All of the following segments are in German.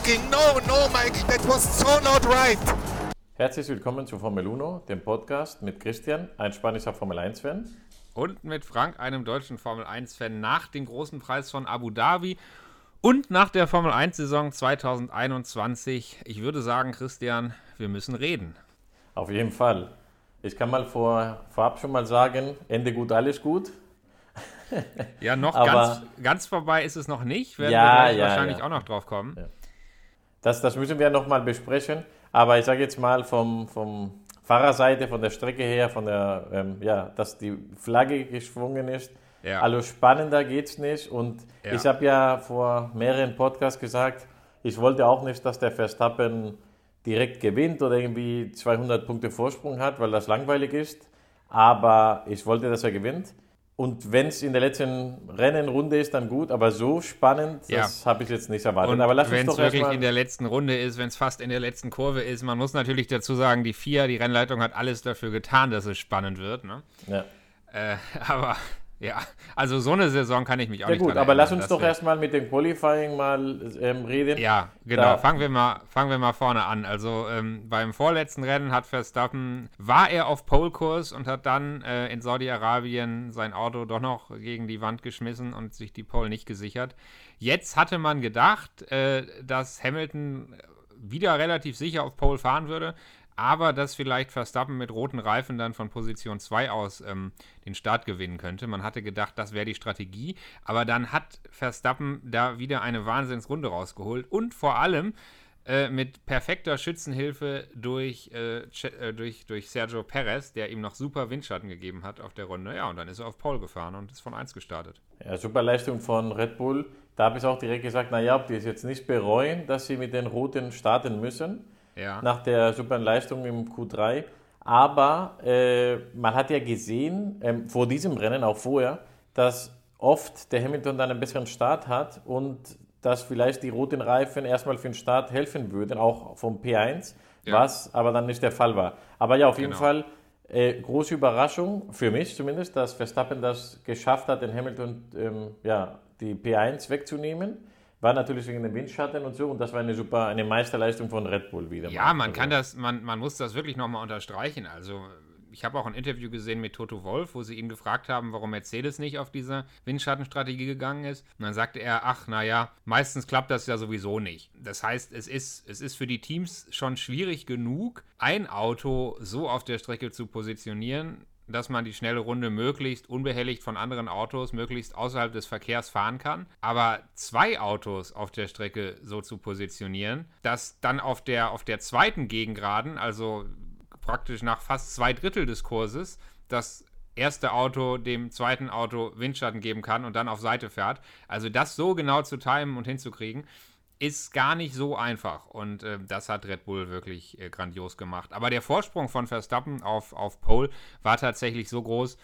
No, Mikey, no, no, Mikey, that was so not right. Herzlich willkommen zu Formel 1, dem Podcast mit Christian, ein spanischer Formel 1-Fan. und mit Frank, einem deutschen Formel 1-Fan, nach dem großen Preis von Abu Dhabi und nach der Formel 1-Saison 2021. Ich würde sagen, Christian, wir müssen reden. Auf jeden Fall. Ich kann mal vor, vorab schon mal sagen, Ende gut, alles gut. Ja, noch Aber- ganz, ganz vorbei ist es noch nicht. Werden Ja, wir gleich ja, wahrscheinlich ja. auch noch drauf kommen. Das, das müssen wir nochmal besprechen. Aber ich sage jetzt mal vom, vom Fahrerseite, von der Strecke her, von der, ähm, ja, dass die Flagge geschwungen ist. Ja. Also spannender geht's nicht. Und Ja. ich habe ja vor mehreren Podcasts gesagt, ich wollte auch nicht, dass der Verstappen direkt gewinnt oder irgendwie 200 Punkte Vorsprung hat, weil das langweilig ist. Aber ich wollte, dass er gewinnt. Und wenn es in der letzten Rennenrunde ist, dann gut. Aber so spannend, Ja. das habe ich jetzt nicht erwartet. Und aber wenn es wirklich in der letzten Runde ist, wenn es fast in der letzten Kurve ist, man muss natürlich dazu sagen, die FIA, die Rennleitung hat alles dafür getan, dass es spannend wird. Ne? Ja. Äh, aber ja, also so eine Saison kann ich mich auch Ja nicht gut, aber lass uns doch erstmal mit dem Qualifying mal ähm, reden. Ja, genau. Da- fangen, wir mal, fangen wir mal vorne an. Also ähm, beim vorletzten Rennen hat Verstappen, war er auf Pole-Kurs und hat dann äh, in Saudi-Arabien sein Auto doch noch gegen die Wand geschmissen und sich die Pole nicht gesichert. Jetzt hatte man gedacht, äh, dass Hamilton wieder relativ sicher auf Pole fahren würde, aber dass vielleicht Verstappen mit roten Reifen dann von Position 2 aus ähm, den Start gewinnen könnte. Man hatte gedacht, das wäre die Strategie, aber dann hat Verstappen da wieder eine Wahnsinnsrunde rausgeholt und vor allem äh, mit perfekter Schützenhilfe durch, äh, äh, durch, durch Sergio Perez, der ihm noch super Windschatten gegeben hat auf der Runde. Ja, und dann ist er auf Pole gefahren und ist von 1 gestartet. Ja, super Leistung von Red Bull. Da habe ich auch direkt gesagt, naja, ob die es jetzt nicht bereuen, dass sie mit den Roten starten müssen, Ja. nach der super Leistung im Q3. Aber äh, man hat ja gesehen, ähm, vor diesem Rennen, auch vorher, dass oft der Hamilton dann einen besseren Start hat und dass vielleicht die roten Reifen erstmal für den Start helfen würden, auch vom P1, Ja. was aber dann nicht der Fall war. Aber ja, auf jeden Genau. Fall äh, große Überraschung, für mich zumindest, dass Verstappen das geschafft hat, den Hamilton ähm, ja, die P1 wegzunehmen. War natürlich wegen dem Windschatten und so und das war eine super, eine Meisterleistung von Red Bull wieder. Ja, mal. man Also, kann das, man, man muss das wirklich nochmal unterstreichen. Also, ich habe auch ein Interview gesehen mit Toto Wolf, wo sie ihn gefragt haben, warum Mercedes nicht auf diese Windschattenstrategie gegangen ist. Und dann sagte er, ach, naja, meistens klappt das ja sowieso nicht. Das heißt, es ist, es ist für die Teams schon schwierig genug, ein Auto so auf der Strecke zu positionieren, dass man die schnelle Runde möglichst unbehelligt von anderen Autos, möglichst außerhalb des Verkehrs fahren kann. Aber zwei Autos auf der Strecke so zu positionieren, dass dann auf der, auf der zweiten Gegengraden, also praktisch nach fast zwei Drittel des Kurses, das erste Auto dem zweiten Auto Windschatten geben kann und dann auf Seite fährt. Also das so genau zu timen und hinzukriegen, ist gar nicht so einfach. Und äh, das hat Red Bull wirklich äh, grandios gemacht. Aber der Vorsprung von Verstappen auf, auf Pole war tatsächlich so groß,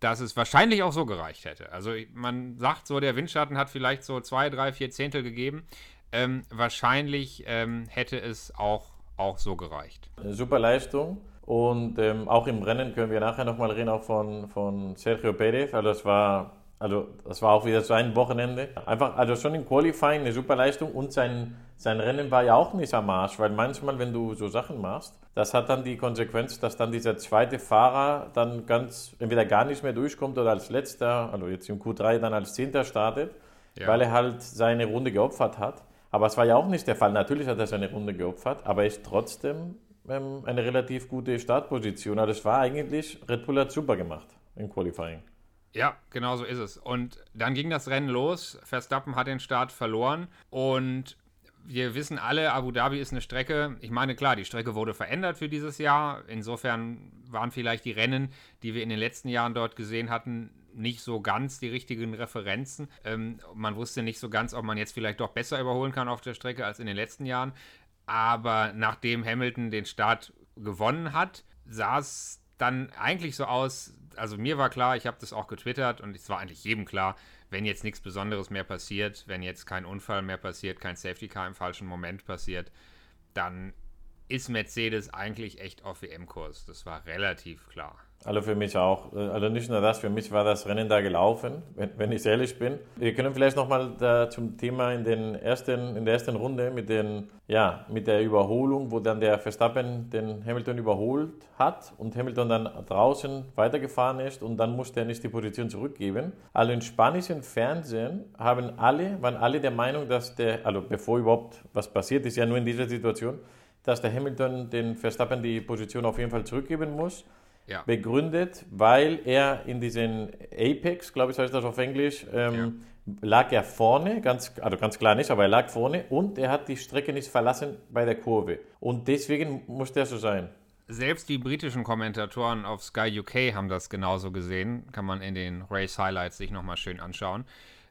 dass es wahrscheinlich auch so gereicht hätte. Also man sagt so, der Windschatten hat vielleicht so zwei, drei, vier Zehntel gegeben. Ähm, wahrscheinlich ähm, hätte es auch, auch so gereicht. Super Leistung. Und ähm, auch im Rennen können wir nachher nochmal reden, auch von, von Sergio Perez. Also das war, also das war auch wieder so ein Wochenende. Einfach, also schon im Qualifying eine super Leistung und sein, sein Rennen war ja auch nicht am Arsch, weil manchmal, wenn du so Sachen machst, das hat dann die Konsequenz, dass dann dieser zweite Fahrer dann ganz, entweder gar nicht mehr durchkommt oder als letzter, also jetzt im Q3 dann als Zehnter startet, Ja. weil er halt seine Runde geopfert hat. Aber es war ja auch nicht der Fall. Natürlich hat er seine Runde geopfert, aber er ist trotzdem ähm, eine relativ gute Startposition. Also es war eigentlich, Red Bull hat super gemacht im Qualifying. Ja, genau so ist es. Und dann ging das Rennen los. Verstappen hat den Start verloren und wir wissen alle, Abu Dhabi ist eine Strecke. Ich meine, klar, die Strecke wurde verändert für dieses Jahr. Insofern waren vielleicht die Rennen, die wir in den letzten Jahren dort gesehen hatten, nicht so ganz die richtigen Referenzen. Ähm, man wusste nicht so ganz, ob man jetzt vielleicht doch besser überholen kann auf der Strecke als in den letzten Jahren. Aber nachdem Hamilton den Start gewonnen hat, sah es dann eigentlich so aus, also mir war klar, ich habe das auch getwittert und es war eigentlich jedem klar, wenn jetzt nichts Besonderes mehr passiert, wenn jetzt kein Unfall mehr passiert, kein Safety Car im falschen Moment passiert, dann ist Mercedes eigentlich echt auf WM-Kurs. Das war relativ klar. Also für mich auch. Also nicht nur das, für mich war das Rennen da gelaufen, wenn, wenn ich ehrlich bin. Wir können vielleicht nochmal zum Thema in, den ersten, in der ersten Runde mit, den, ja, mit der Überholung, wo dann der Verstappen den Hamilton überholt hat und Hamilton dann draußen weitergefahren ist und dann musste er nicht die Position zurückgeben. Also im spanischen Fernsehen haben alle, waren alle der Meinung, dass der, also bevor überhaupt was passiert ist, ja nur in dieser Situation, dass der Hamilton den Verstappen die Position auf jeden Fall zurückgeben muss ja. begründet, weil er in diesen Apex, glaube ich, heißt das auf Englisch, ähm, ja. lag er vorne, ganz, also ganz klar nicht, aber er lag vorne und er hat die Strecke nicht verlassen bei der Kurve. Und deswegen musste er so sein. Selbst die britischen Kommentatoren auf Sky UK haben das genauso gesehen. Kann man in den Race Highlights sich nochmal schön anschauen.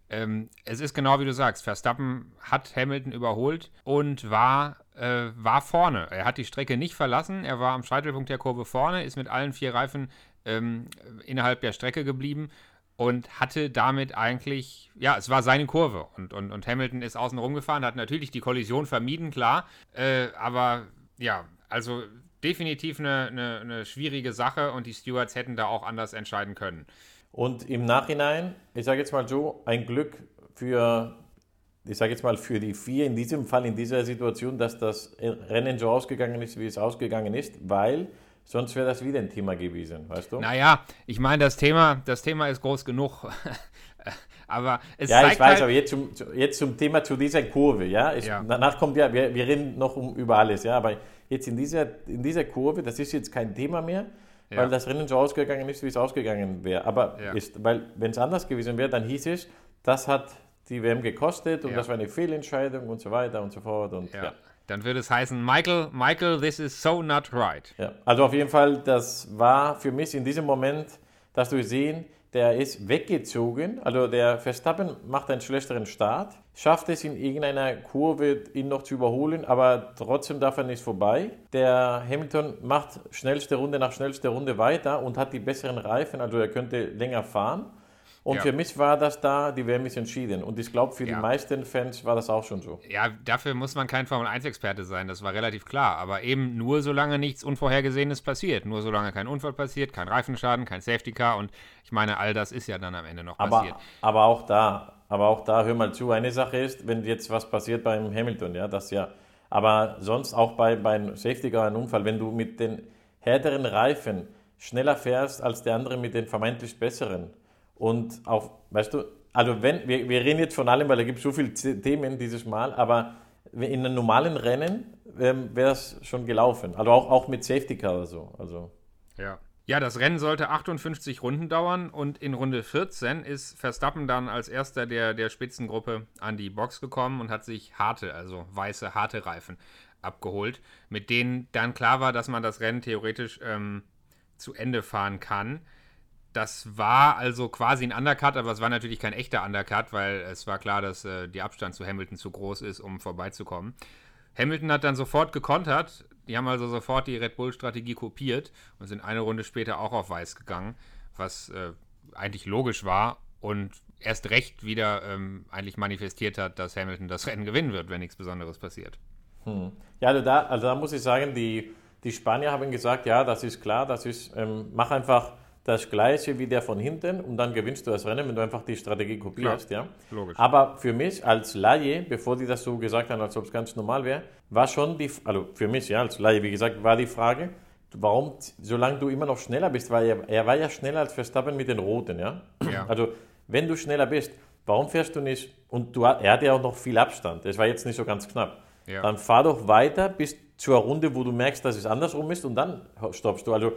Ähm, es ist genau wie du sagst, Verstappen hat Hamilton überholt und war, äh, war vorne. Er hat die Strecke nicht verlassen, er war am Scheitelpunkt der Kurve vorne, ist mit allen vier Reifen ähm, innerhalb der Strecke geblieben und hatte damit eigentlich, ja, es war seine Kurve und, und, und Hamilton ist außen rumgefahren, hat natürlich die Kollision vermieden, klar, äh, aber ja, also definitiv eine, eine, eine schwierige Sache und die Stewards hätten da auch anders entscheiden können. Und im Nachhinein, ich sage jetzt mal so, ein Glück für, ich sage jetzt mal für die vier in diesem Fall, in dieser Situation, dass das Rennen so ausgegangen ist, wie es ausgegangen ist, weil sonst wäre das wieder ein Thema gewesen, weißt du? Naja, ich meine, das Thema, das Thema ist groß genug. aber es Ja, ich weiß, halt aber jetzt zum, jetzt zum Thema zu dieser Kurve, ja? Ich, ja. Danach kommt ja, wir, wir reden noch um, über alles, ja, aber jetzt in dieser, in dieser Kurve, das ist jetzt kein Thema mehr ja. weil das Rennen so ausgegangen ist, wie es ausgegangen wäre. Aber ja. ist, weil wenn es anders gewesen wäre, dann hieß es, das hat die WM gekostet und ja. das war eine Fehlentscheidung und so weiter und so fort. Und, ja. Dann würde es heißen, Michael, Michael, this is so not right. Ja. Also auf jeden Fall, das war für mich in diesem Moment, dass du sehen, der ist weggezogen. Also der Verstappen macht einen schlechteren Start, schafft es in irgendeiner Kurve, ihn noch zu überholen, aber trotzdem darf er nicht vorbei. Der Hamilton macht schnellste Runde nach schnellster Runde weiter und hat die besseren Reifen, also er könnte länger fahren. Und ja. für mich war das da, die WM ist entschieden. Und ich glaube, für ja. die meisten Fans war das auch schon so. Ja, dafür muss man kein Formel-1-Experte sein, das war relativ klar. Aber eben nur solange nichts Unvorhergesehenes passiert. Nur solange kein Unfall passiert, kein Reifenschaden, kein Safety-Car. Und ich meine, all das ist ja dann am Ende noch passiert. Aber, aber auch da, aber auch da, hör mal zu, eine Sache ist, wenn jetzt was passiert beim Hamilton, ja, das ja. Aber sonst auch bei, beim Safety-Car, ein Unfall, wenn du mit den härteren Reifen schneller fährst als der andere mit den vermeintlich besseren und auch, weißt du, also wenn, wir, wir reden jetzt von allem, weil da gibt es so viele Themen dieses Mal, aber in einem normalen Rennen ähm, wäre es schon gelaufen. Also auch, auch mit Safety Car oder so. Also. Ja. Ja, das Rennen sollte 58 Runden dauern und in Runde 14 ist Verstappen dann als erster der, der Spitzengruppe an die Box gekommen und hat sich harte, also weiße, harte Reifen abgeholt, mit denen dann klar war, dass man das Rennen theoretisch ähm, zu Ende fahren kann. Das war also quasi ein Undercut, aber es war natürlich kein echter Undercut, weil es war klar, dass äh, der Abstand zu Hamilton zu groß ist, um vorbeizukommen. Hamilton hat dann sofort gekontert. Die haben also sofort die Red Bull-Strategie kopiert und sind eine Runde später auch auf Weiß gegangen, was äh, eigentlich logisch war und erst recht wieder ähm, eigentlich manifestiert hat, dass Hamilton das Rennen gewinnen wird, wenn nichts Besonderes passiert. Hm. Ja, also da, also da muss ich sagen, die, die Spanier haben gesagt, ja, das ist klar, das ist, ähm, mach einfach das gleiche wie der von hinten und dann gewinnst du das Rennen, wenn du einfach die Strategie kopierst. Klar, ja? Logisch. Aber für mich als Laie, bevor die das so gesagt haben, als ob es ganz normal wäre, war schon die, also für mich, ja, als Laie, wie gesagt, war die Frage, warum, solange du immer noch schneller bist, weil er, er war ja schneller als Verstappen mit den Roten, ja? ja. Also, wenn du schneller bist, warum fährst du nicht, und du, er hat ja auch noch viel Abstand, es war jetzt nicht so ganz knapp, ja. dann fahr doch weiter bis zur Runde, wo du merkst, dass es andersrum ist und dann stoppst du. Also,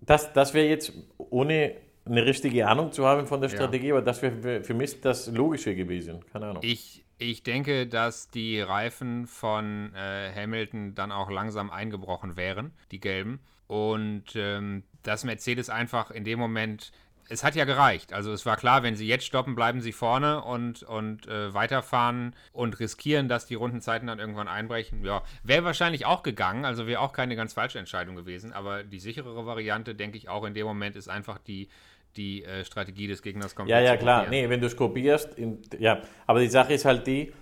das, das wäre jetzt, ohne eine richtige Ahnung zu haben von der Strategie, ja. aber das wäre für mich das Logische gewesen. Keine Ahnung. Ich, ich denke, dass die Reifen von äh, Hamilton dann auch langsam eingebrochen wären, die gelben. Und ähm, dass Mercedes einfach in dem Moment es hat ja gereicht. Also es war klar, wenn sie jetzt stoppen, bleiben sie vorne und, und äh, weiterfahren und riskieren, dass die Rundenzeiten dann irgendwann einbrechen. Ja, wäre wahrscheinlich auch gegangen, also wäre auch keine ganz falsche Entscheidung gewesen. Aber die sicherere Variante, denke ich, auch in dem Moment ist einfach die, die äh, Strategie des Gegners komplett Ja, ja, klar. Nee, wenn du es kopierst, in, ja. Aber die Sache ist halt die,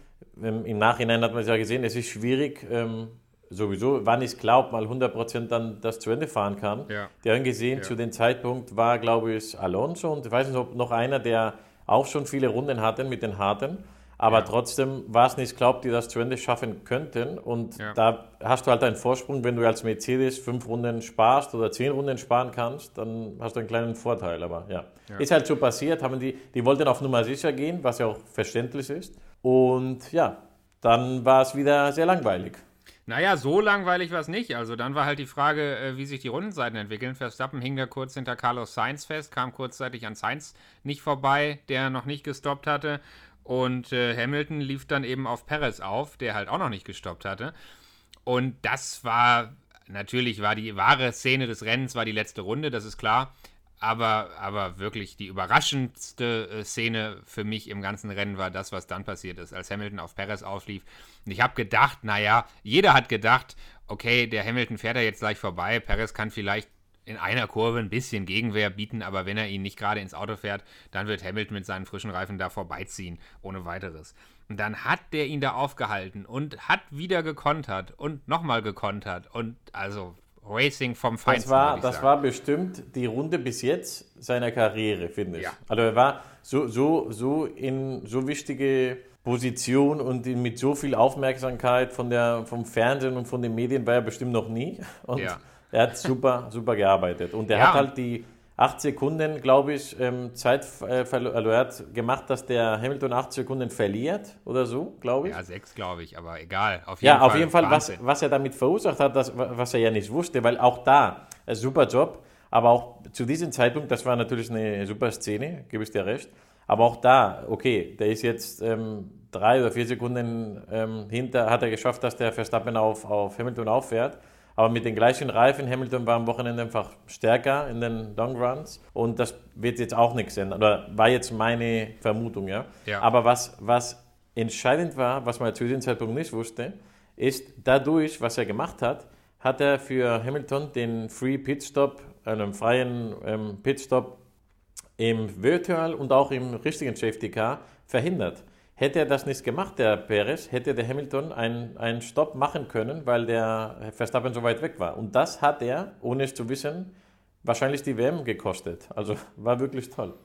ähm, im Nachhinein hat man es ja gesehen, es ist schwierig, ähm, sowieso, wann ich glaube, mal 100% dann das zu Ende fahren kann. Ja. Die haben gesehen, Ja. zu dem Zeitpunkt war, glaube ich, Alonso und ich weiß nicht, ob noch einer, der auch schon viele Runden hatten mit den Harten. Aber Ja. trotzdem war es nicht glaubt, die das zu Ende schaffen könnten. Und da hast du halt einen Vorsprung, wenn du als Mercedes fünf Runden sparst oder zehn Runden sparen kannst, dann hast du einen kleinen Vorteil. Aber ja, Ja. ist halt so passiert. Haben die, die wollten auf Nummer sicher gehen, was ja auch verständlich ist. Und ja, dann war es wieder sehr langweilig. Naja, so langweilig war es nicht. Also dann war halt die Frage, äh, wie sich die Rundenzeiten entwickeln. Verstappen hing da kurz hinter Carlos Sainz fest, kam kurzzeitig an Sainz nicht vorbei, der noch nicht gestoppt hatte. Und äh, Hamilton lief dann eben auf Perez auf, der halt auch noch nicht gestoppt hatte. Und das war, natürlich war die wahre Szene des Rennens, war die letzte Runde, das ist klar. Aber, aber wirklich die überraschendste äh, Szene für mich im ganzen Rennen war das, was dann passiert ist, als Hamilton auf Perez auflief. Und ich habe gedacht, naja, jeder hat gedacht, okay, der Hamilton fährt da jetzt gleich vorbei. Perez kann vielleicht in einer Kurve ein bisschen Gegenwehr bieten, aber wenn er ihn nicht gerade ins Auto fährt, dann wird Hamilton mit seinen frischen Reifen da vorbeiziehen, ohne weiteres. Und dann hat der ihn da aufgehalten und hat wieder gekontert und nochmal gekontert und also Racing vom Das Feinsten. war, würd ich das sagen. war bestimmt die Runde bis jetzt seiner Karriere, finde ich. Ja. Also er war so, so, so in so wichtige Position und mit so viel Aufmerksamkeit von der, vom Fernsehen und von den Medien war er bestimmt noch nie. Und Ja. er hat super, super gearbeitet. Und er Ja. hat halt die acht Sekunden, glaube ich, ähm, Zeit, äh, also er hat gemacht, dass der Hamilton acht Sekunden verliert oder so, glaube ich. Ja, sechs, glaube ich, aber egal. Auf jeden Ja, Fall, auf jeden Fall, was, Wahnsinn. was er damit verursacht hat, das, was er ja nicht wusste, weil auch da, ein super Job, aber auch zu diesem Zeitpunkt, das war natürlich eine super Szene, gebe ich dir recht, aber auch da, okay, der ist jetzt ähm, drei oder vier Sekunden ähm, hinter, hat er geschafft, dass der Verstappen auf, auf Hamilton auffährt, aber mit den gleichen Reifen, Hamilton war am Wochenende einfach stärker in den Long Runs und das wird jetzt auch nichts ändern, oder war jetzt meine Vermutung, ja. Ja. Aber was, was entscheidend war, was man zu diesem Zeitpunkt nicht wusste, ist dadurch, was er gemacht hat, hat er für Hamilton den Free Pitstop, einen freien ähm, Pitstop im Virtual und auch im richtigen Safety Car verhindert. Hätte er das nicht gemacht, der Perez, hätte der Hamilton einen, einen Stopp machen können, weil der Verstappen so weit weg war. Und das hat er, ohne es zu wissen, wahrscheinlich die WM gekostet. Also war wirklich toll.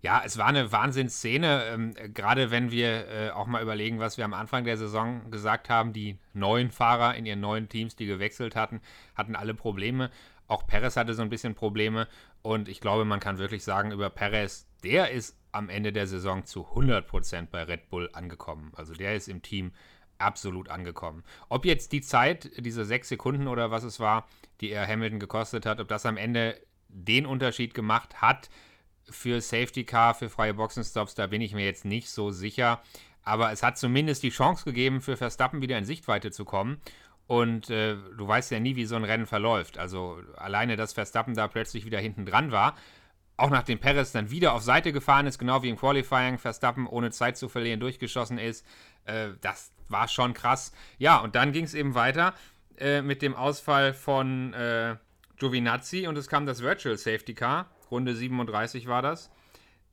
Ja, es war eine Wahnsinnsszene, ähm, gerade wenn wir äh, auch mal überlegen, was wir am Anfang der Saison gesagt haben. Die neuen Fahrer in ihren neuen Teams, die gewechselt hatten, hatten alle Probleme. Auch Perez hatte so ein bisschen Probleme. Und ich glaube, man kann wirklich sagen, über Perez, der ist am Ende der Saison zu 100% bei Red Bull angekommen. Also der ist im Team absolut angekommen. Ob jetzt die Zeit, diese sechs Sekunden oder was es war, die er Hamilton gekostet hat, ob das am Ende den Unterschied gemacht hat, für Safety Car, für freie Boxenstops, da bin ich mir jetzt nicht so sicher. Aber es hat zumindest die Chance gegeben, für Verstappen wieder in Sichtweite zu kommen. Und äh, du weißt ja nie, wie so ein Rennen verläuft. Also alleine, dass Verstappen da plötzlich wieder hinten dran war, auch nachdem Perez dann wieder auf Seite gefahren ist, genau wie im Qualifying, Verstappen ohne Zeit zu verlieren durchgeschossen ist, äh, das war schon krass. Ja, und dann ging es eben weiter äh, mit dem Ausfall von äh, Giovinazzi und es kam das Virtual Safety Car, Runde 37 war das,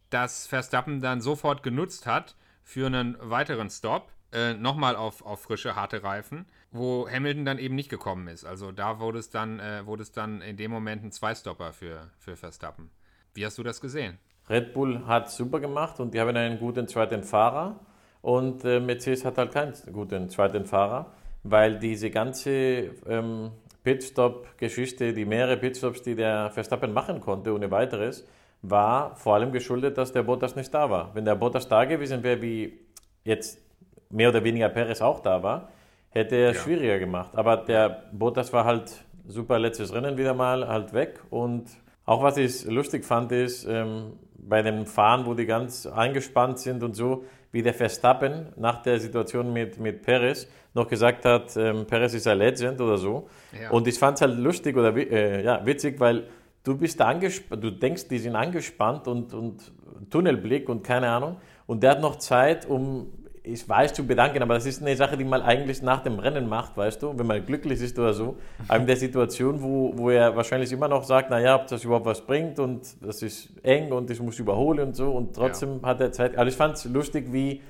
das Verstappen dann sofort genutzt hat für einen weiteren Stop, äh, nochmal auf, auf frische, harte Reifen, wo Hamilton dann eben nicht gekommen ist. Also da wurde es dann, äh, wurde es dann in dem Moment ein Zweistopper für, für Verstappen. Wie hast du das gesehen? Red Bull hat super gemacht und die haben einen guten zweiten Fahrer und äh, Mercedes hat halt keinen guten zweiten Fahrer, weil diese ganze ähm, Pitstop-Geschichte, die mehrere Pitstops, die der Verstappen machen konnte ohne weiteres, war vor allem geschuldet, dass der Bottas nicht da war. Wenn der Bottas da gewesen wäre, wie jetzt mehr oder weniger Perez auch da war, hätte er es Ja. schwieriger gemacht. Aber der Bottas war halt super letztes Rennen wieder mal halt weg und auch was ich lustig fand, ist ähm, bei dem Fahren, wo die ganz eingespannt sind und so, wie der Verstappen nach der Situation mit, mit Perez noch gesagt hat, ähm, Perez ist ein Legend oder so. Ja. Und ich fand es halt lustig oder äh, ja, witzig, weil du bist angespannt, du denkst, die sind angespannt und, und Tunnelblick und keine Ahnung. Und der hat noch Zeit, um ich weiß zu bedanken, aber das ist eine Sache, die man eigentlich nach dem Rennen macht, weißt du, wenn man glücklich ist oder so. Aber in der Situation, wo, wo er wahrscheinlich immer noch sagt, naja, ob das überhaupt was bringt und das ist eng und ich muss überholen und so und trotzdem ja. hat er Zeit. Also ich fand es lustig, wie,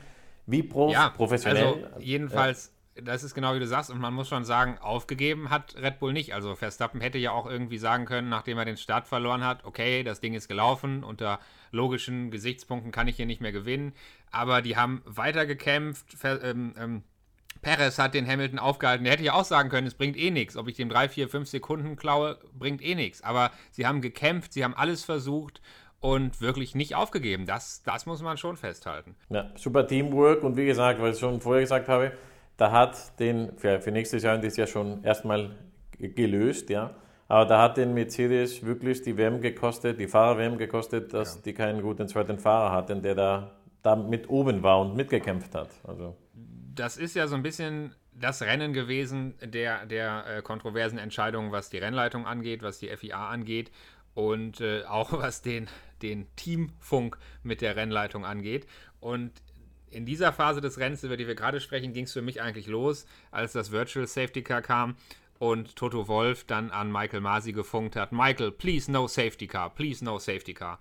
wie prof ja, professionell. Also jedenfalls das ist genau wie du sagst, und man muss schon sagen, aufgegeben hat Red Bull nicht. Also Verstappen hätte ja auch irgendwie sagen können, nachdem er den Start verloren hat, okay, das Ding ist gelaufen, unter logischen Gesichtspunkten kann ich hier nicht mehr gewinnen. Aber die haben weiter gekämpft. Ähm, ähm, Perez hat den Hamilton aufgehalten. Der hätte ja auch sagen können, es bringt eh nichts. Ob ich dem 3, 4, 5 Sekunden klaue, bringt eh nichts. Aber sie haben gekämpft, sie haben alles versucht und wirklich nicht aufgegeben. Das, das muss man schon festhalten. Ja, super Teamwork und wie gesagt, weil ich schon vorher gesagt habe, da hat den, für, für nächstes Jahr ist ja schon erstmal gelöst, ja. Aber da hat den Mercedes wirklich die WM gekostet, die Fahrer-WM gekostet, dass ja. die keinen guten zweiten Fahrer hatten, der da, da mit oben war und mitgekämpft hat. Also. Das ist ja so ein bisschen das Rennen gewesen der, der äh, kontroversen Entscheidungen, was die Rennleitung angeht, was die FIA angeht und äh, auch was den, den Teamfunk mit der Rennleitung angeht. Und in dieser Phase des Rennens, über die wir gerade sprechen, ging es für mich eigentlich los, als das Virtual Safety Car kam und Toto Wolf dann an Michael Masi gefunkt hat: Michael, please no Safety Car, please no Safety Car.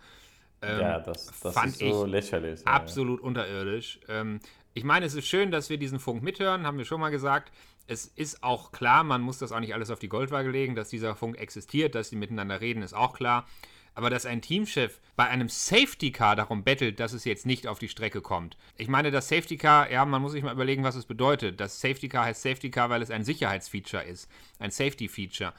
Ähm, ja, das, das fand ist so lächerlich. Absolut ja. unterirdisch. Ähm, ich meine, es ist schön, dass wir diesen Funk mithören, haben wir schon mal gesagt. Es ist auch klar, man muss das auch nicht alles auf die Goldwaage legen, dass dieser Funk existiert, dass sie miteinander reden, ist auch klar. Aber dass ein Teamchef bei einem Safety Car darum bettelt, dass es jetzt nicht auf die Strecke kommt. Ich meine, das Safety Car, ja, man muss sich mal überlegen, was es bedeutet. Das Safety Car heißt Safety Car, weil es ein Sicherheitsfeature ist, ein Safety Feature.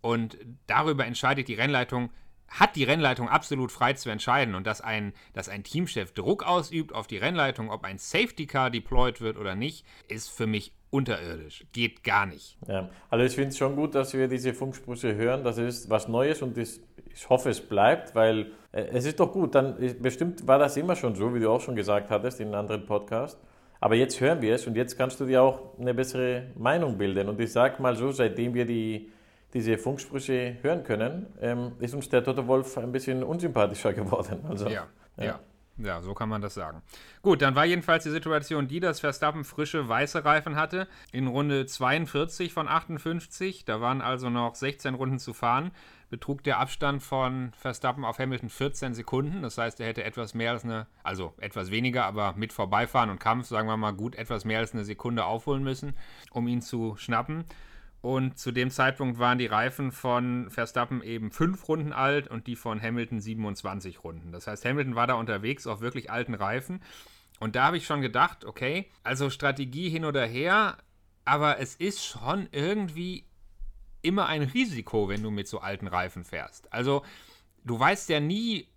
Und darüber entscheidet die Rennleitung, hat die Rennleitung absolut frei zu entscheiden und dass ein, dass ein Teamchef Druck ausübt auf die Rennleitung, ob ein Safety Car deployed wird oder nicht, ist für mich unterirdisch. Geht gar nicht. Ja, also ich finde es schon gut, dass wir diese Funksprüche hören. Das ist was Neues und das ich hoffe, es bleibt, weil äh, es ist doch gut. Dann bestimmt war das immer schon so, wie du auch schon gesagt hattest in einem anderen Podcast. Aber jetzt hören wir es und jetzt kannst du dir auch eine bessere Meinung bilden. Und ich sage mal so, seitdem wir die, diese Funksprüche hören können, ähm, ist uns der Toto Wolf ein bisschen unsympathischer geworden. Also, ja. ja. ja. Ja, so kann man das sagen. Gut, dann war jedenfalls die Situation die, dass Verstappen frische weiße Reifen hatte in Runde 42 von 58. Da waren also noch 16 Runden zu fahren betrug der Abstand von Verstappen auf Hamilton 14 Sekunden. Das heißt, er hätte etwas mehr als eine, also etwas weniger, aber mit Vorbeifahren und Kampf, sagen wir mal, gut etwas mehr als eine Sekunde aufholen müssen, um ihn zu schnappen. Und zu dem Zeitpunkt waren die Reifen von Verstappen eben fünf Runden alt und die von Hamilton 27 Runden. Das heißt, Hamilton war da unterwegs auf wirklich alten Reifen. Und da habe ich schon gedacht, okay, also Strategie hin oder her, aber es ist schon irgendwie immer ein Risiko, wenn du mit so alten Reifen fährst. Also du weißt ja nie,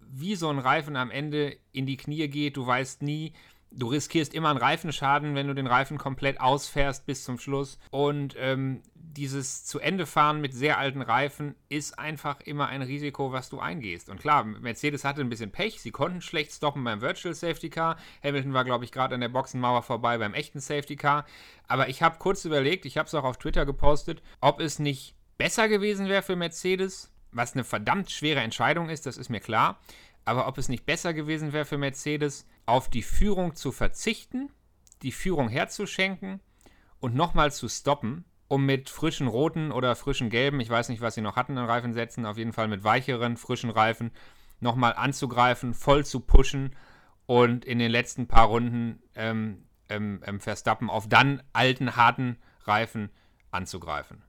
wie so ein Reifen am Ende in die Knie geht. Du weißt nie, du riskierst immer einen Reifenschaden, wenn du den Reifen komplett ausfährst bis zum Schluss. Und ähm, dieses zu Ende fahren mit sehr alten Reifen ist einfach immer ein Risiko, was du eingehst. Und klar, Mercedes hatte ein bisschen Pech. Sie konnten schlecht stoppen beim Virtual Safety Car. Hamilton war, glaube ich, gerade an der Boxenmauer vorbei beim echten Safety Car. Aber ich habe kurz überlegt, ich habe es auch auf Twitter gepostet, ob es nicht besser gewesen wäre für Mercedes, was eine verdammt schwere Entscheidung ist, das ist mir klar. Aber ob es nicht besser gewesen wäre für Mercedes, auf die Führung zu verzichten, die Führung herzuschenken und nochmal zu stoppen um mit frischen roten oder frischen gelben, ich weiß nicht, was sie noch hatten an Reifensätzen, auf jeden Fall mit weicheren, frischen Reifen nochmal anzugreifen, voll zu pushen und in den letzten paar Runden ähm, ähm, ähm, Verstappen auf dann alten, harten Reifen anzugreifen.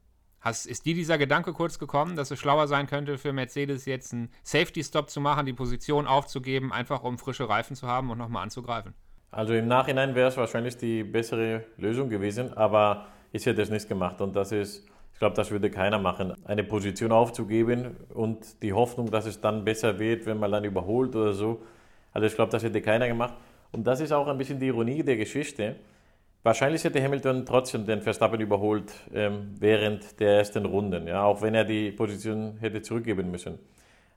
Hast, ist dir dieser Gedanke kurz gekommen, dass es schlauer sein könnte für Mercedes jetzt einen Safety-Stop zu machen, die Position aufzugeben, einfach um frische Reifen zu haben und nochmal anzugreifen? Also im Nachhinein wäre es wahrscheinlich die bessere Lösung gewesen, aber ich hätte es nicht gemacht. Und das ist, ich glaube, das würde keiner machen, eine Position aufzugeben und die Hoffnung, dass es dann besser wird, wenn man dann überholt oder so. Also ich glaube, das hätte keiner gemacht. Und das ist auch ein bisschen die Ironie der Geschichte. Wahrscheinlich hätte Hamilton trotzdem den Verstappen überholt ähm, während der ersten Runden, ja, auch wenn er die Position hätte zurückgeben müssen.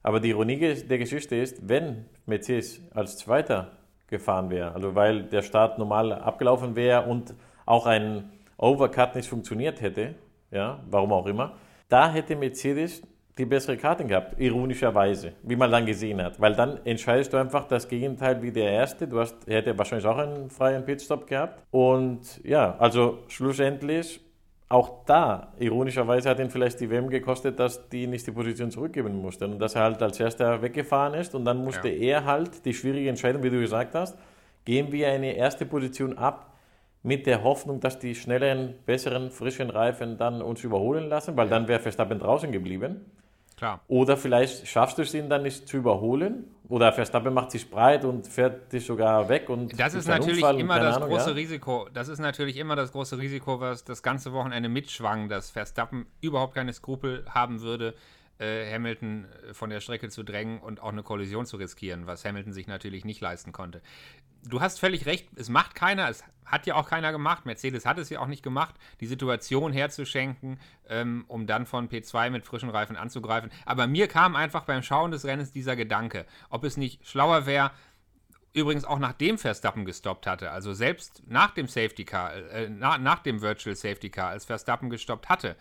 Aber die Ironie der Geschichte ist, wenn Mercedes als Zweiter gefahren wäre, also weil der Start normal abgelaufen wäre und auch ein Overcut nicht funktioniert hätte, ja, warum auch immer, da hätte Mercedes die bessere Karten gehabt, ironischerweise, wie man dann gesehen hat. Weil dann entscheidest du einfach das Gegenteil wie der Erste. Du hast, er hätte wahrscheinlich auch einen freien Pitstop gehabt. Und ja, also schlussendlich, auch da, ironischerweise hat ihn vielleicht die WM gekostet, dass die nicht die Position zurückgeben musste. Und dass er halt als Erster weggefahren ist. Und dann musste Ja. er halt die schwierige Entscheidung, wie du gesagt hast, geben wir eine erste Position ab mit der Hoffnung, dass die schnelleren, besseren, frischen Reifen dann uns überholen lassen, weil dann wäre Verstappen draußen geblieben. Klar. Oder vielleicht schaffst du es ihn dann nicht zu überholen. Oder Verstappen macht sich breit und fährt dich sogar weg. Und Das ist natürlich Unfall immer das Ahnung, große ja. Risiko. Das ist natürlich immer das große Risiko, was das ganze Wochenende mitschwang, dass Verstappen überhaupt keine Skrupel haben würde, äh, Hamilton äh, von der Strecke zu drängen und auch eine Kollision zu riskieren, was Hamilton sich natürlich nicht leisten konnte. Du hast völlig recht, es macht keiner, es hat ja auch keiner gemacht. Mercedes hat es ja auch nicht gemacht, die Situation herzuschenken, ähm, um dann von P2 mit frischen Reifen anzugreifen. Aber mir kam einfach beim Schauen des Rennens dieser Gedanke, ob es nicht schlauer wäre, Übrigens auch nachdem Verstappen gestoppt hatte, also selbst nach dem Safety Car, äh, na, nach dem Virtual Safety Car, als Verstappen gestoppt hatte,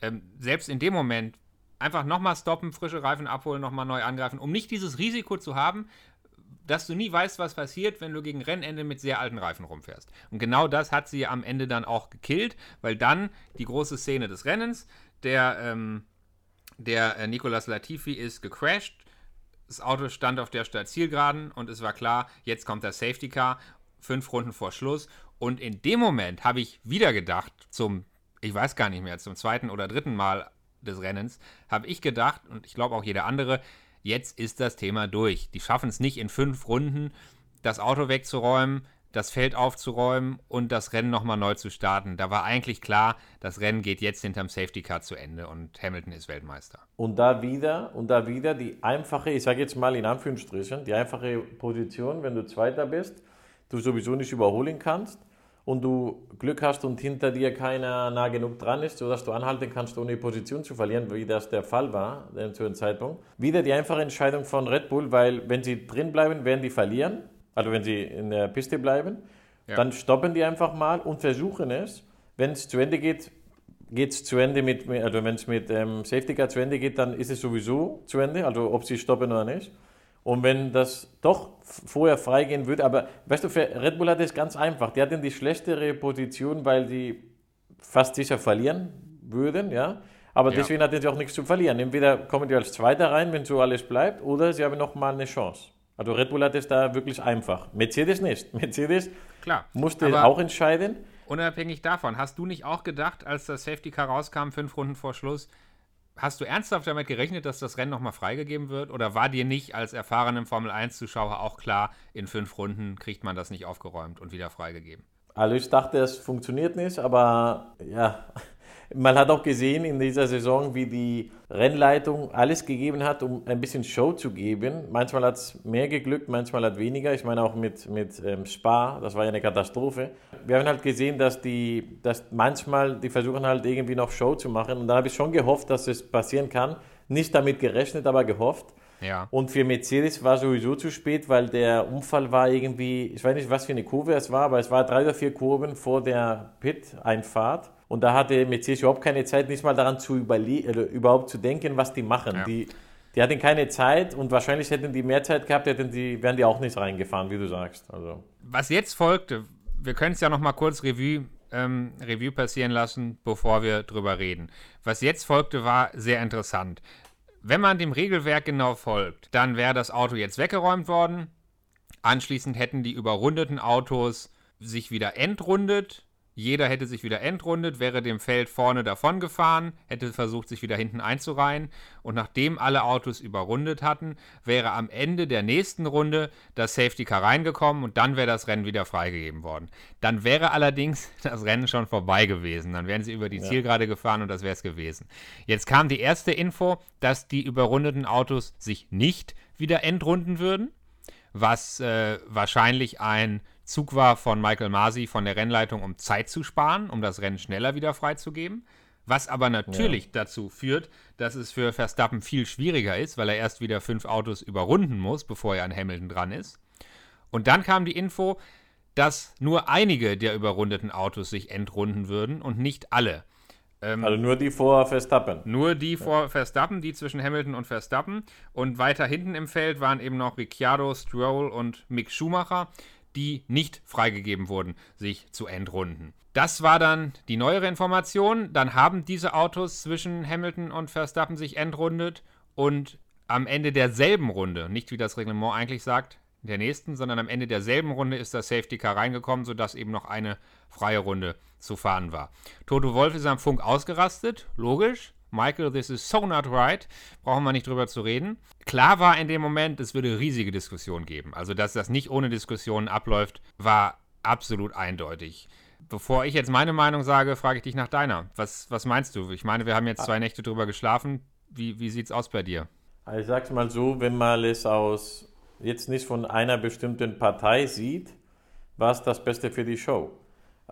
ähm, selbst in dem Moment einfach nochmal stoppen, frische Reifen abholen, nochmal neu angreifen, um nicht dieses Risiko zu haben, dass du nie weißt, was passiert, wenn du gegen Rennende mit sehr alten Reifen rumfährst. Und genau das hat sie am Ende dann auch gekillt, weil dann die große Szene des Rennens, der, ähm, der äh, Nicolas Latifi ist gecrashed, das Auto stand auf der Startzielgeraden und es war klar, jetzt kommt das Safety Car, fünf Runden vor Schluss. Und in dem Moment habe ich wieder gedacht, zum, ich weiß gar nicht mehr, zum zweiten oder dritten Mal des Rennens, habe ich gedacht, und ich glaube auch jeder andere, jetzt ist das Thema durch. Die schaffen es nicht in fünf Runden, das Auto wegzuräumen, das Feld aufzuräumen und das Rennen nochmal neu zu starten. Da war eigentlich klar, das Rennen geht jetzt hinterm Safety Car zu Ende und Hamilton ist Weltmeister. Und da wieder, und da wieder die einfache, ich sage jetzt mal in Anführungsstrichen, die einfache Position, wenn du Zweiter bist, du sowieso nicht überholen kannst und du Glück hast und hinter dir keiner nah genug dran ist, sodass du anhalten kannst, ohne die Position zu verlieren, wie das der Fall war äh, zu dem Zeitpunkt. Wieder die einfache Entscheidung von Red Bull, weil wenn sie drin bleiben, werden die verlieren, also wenn sie in der Piste bleiben, Ja. dann stoppen die einfach mal und versuchen es, wenn es zu Ende geht, geht es zu Ende mit, also wenn es mit ähm, Safety Car zu Ende geht, dann ist es sowieso zu Ende, also ob sie stoppen oder nicht. Und wenn das doch vorher freigehen würde, aber weißt du, für Red Bull hat es ganz einfach. Die hatten die schlechtere Position, weil sie fast sicher verlieren würden, ja. Aber Ja. deswegen hatten sie auch nichts zu verlieren. Entweder kommen die als Zweiter rein, wenn so alles bleibt, oder sie haben noch mal eine Chance. Also Red Bull hat es da wirklich einfach. Mercedes nicht. Mercedes Klar. musste aber- auch entscheiden. Unabhängig davon, hast du nicht auch gedacht, als das Safety Car rauskam, fünf Runden vor Schluss, hast du ernsthaft damit gerechnet, dass das Rennen nochmal freigegeben wird? Oder war dir nicht als erfahrenem Formel-1-Zuschauer auch klar, in fünf Runden kriegt man das nicht aufgeräumt und wieder freigegeben? Also ich dachte, es funktioniert nicht, aber ja, man hat auch gesehen in dieser Saison, wie die Rennleitung alles gegeben hat, um ein bisschen Show zu geben. Manchmal hat es mehr geglückt, manchmal hat weniger. Ich meine auch mit, mit ähm, Spa, das war ja eine Katastrophe. Wir haben halt gesehen, dass die, dass manchmal die versuchen halt irgendwie noch Show zu machen. Und da habe ich schon gehofft, dass es passieren kann. Nicht damit gerechnet, aber gehofft. Ja. Und für Mercedes war sowieso zu spät, weil der Unfall war irgendwie, ich weiß nicht, was für eine Kurve es war, aber es war drei oder vier Kurven vor der Pit-Einfahrt. Und da hatte Mercedes überhaupt keine Zeit, nicht mal daran zu überle oder überhaupt zu denken, was die machen. Ja. Die, die hatten keine Zeit und wahrscheinlich hätten die mehr Zeit gehabt, hätten die, wären die auch nicht reingefahren, wie du sagst. Also. Was jetzt folgte, wir können es ja nochmal kurz Revue, ähm, Revue passieren lassen, bevor wir drüber reden. Was jetzt folgte, war sehr interessant. Wenn man dem Regelwerk genau folgt, dann wäre das Auto jetzt weggeräumt worden. Anschließend hätten die überrundeten Autos sich wieder entrundet. Jeder hätte sich wieder entrundet, wäre dem Feld vorne davon gefahren, hätte versucht, sich wieder hinten einzureihen. Und nachdem alle Autos überrundet hatten, wäre am Ende der nächsten Runde das Safety Car reingekommen und dann wäre das Rennen wieder freigegeben worden. Dann wäre allerdings das Rennen schon vorbei gewesen. Dann wären sie über die Zielgerade gefahren und das wäre es gewesen. Jetzt kam die erste Info, dass die überrundeten Autos sich nicht wieder entrunden würden was äh, wahrscheinlich ein Zug war von Michael Masi von der Rennleitung, um Zeit zu sparen, um das Rennen schneller wieder freizugeben. Was aber natürlich dazu führt, dass es für Verstappen viel schwieriger ist, weil er erst wieder fünf Autos überrunden muss, bevor er an Hamilton dran ist. Und dann kam die Info, dass nur einige der überrundeten Autos sich entrunden würden und nicht alle. Ähm, Also nur die vor Verstappen. Nur die vor Verstappen, die zwischen Hamilton und Verstappen. Und weiter hinten im Feld waren eben noch Ricciardo, Stroll und Mick Schumacher, die nicht freigegeben wurden, sich zu entrunden. Das war dann die neuere Information. Dann haben diese Autos zwischen Hamilton und Verstappen sich entrundet und am Ende derselben Runde, nicht wie das Reglement eigentlich sagt, der nächsten, sondern am Ende derselben Runde ist das Safety Car reingekommen, sodass eben noch eine freie Runde zu fahren war. Toto Wolf ist am Funk ausgerastet, logisch. Michael, this is so not right. Brauchen wir nicht drüber zu reden. Klar war in dem Moment, es würde riesige Diskussionen geben. Also, dass das nicht ohne Diskussionen abläuft, war absolut eindeutig. Bevor ich jetzt meine Meinung sage, frage ich dich nach deiner. Was, was meinst du? Ich meine, wir haben jetzt zwei Nächte drüber geschlafen. Wie, wie es aus bei dir? Also ich sag's mal so, wenn man es aus jetzt nicht von einer bestimmten Partei sieht, war es das Beste für die Show.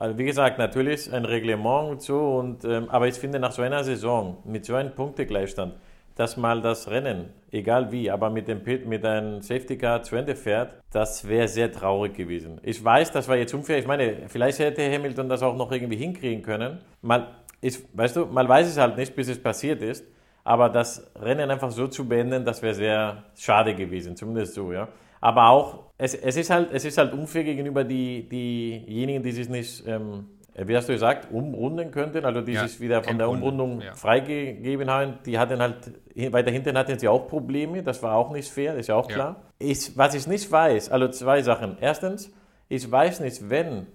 Also wie gesagt, natürlich ein Reglement und so, und, ähm, aber ich finde nach so einer Saison mit so einem Punktegleichstand, dass mal das Rennen, egal wie, aber mit dem Pit, mit einem Safety Car zu Ende fährt, das wäre sehr traurig gewesen. Ich weiß, das war jetzt unfair. Ich meine, vielleicht hätte Hamilton das auch noch irgendwie hinkriegen können. Mal, ich, weißt du, man weiß es halt nicht, bis es passiert ist. Aber das Rennen einfach so zu beenden, das wäre sehr schade gewesen, zumindest so, ja. Aber auch, es, es, ist, halt, es ist halt unfair gegenüber die, diejenigen, die sich nicht, ähm, wie hast du gesagt, umrunden könnten, also die Ja, sich wieder von der Umrundung ja. freigegeben haben. Die hatten halt, weiter hinten hatten sie auch Probleme, das war auch nicht fair, ist ja auch klar. Ich, was ich nicht weiß, also zwei Sachen. Erstens, ich weiß nicht, wenn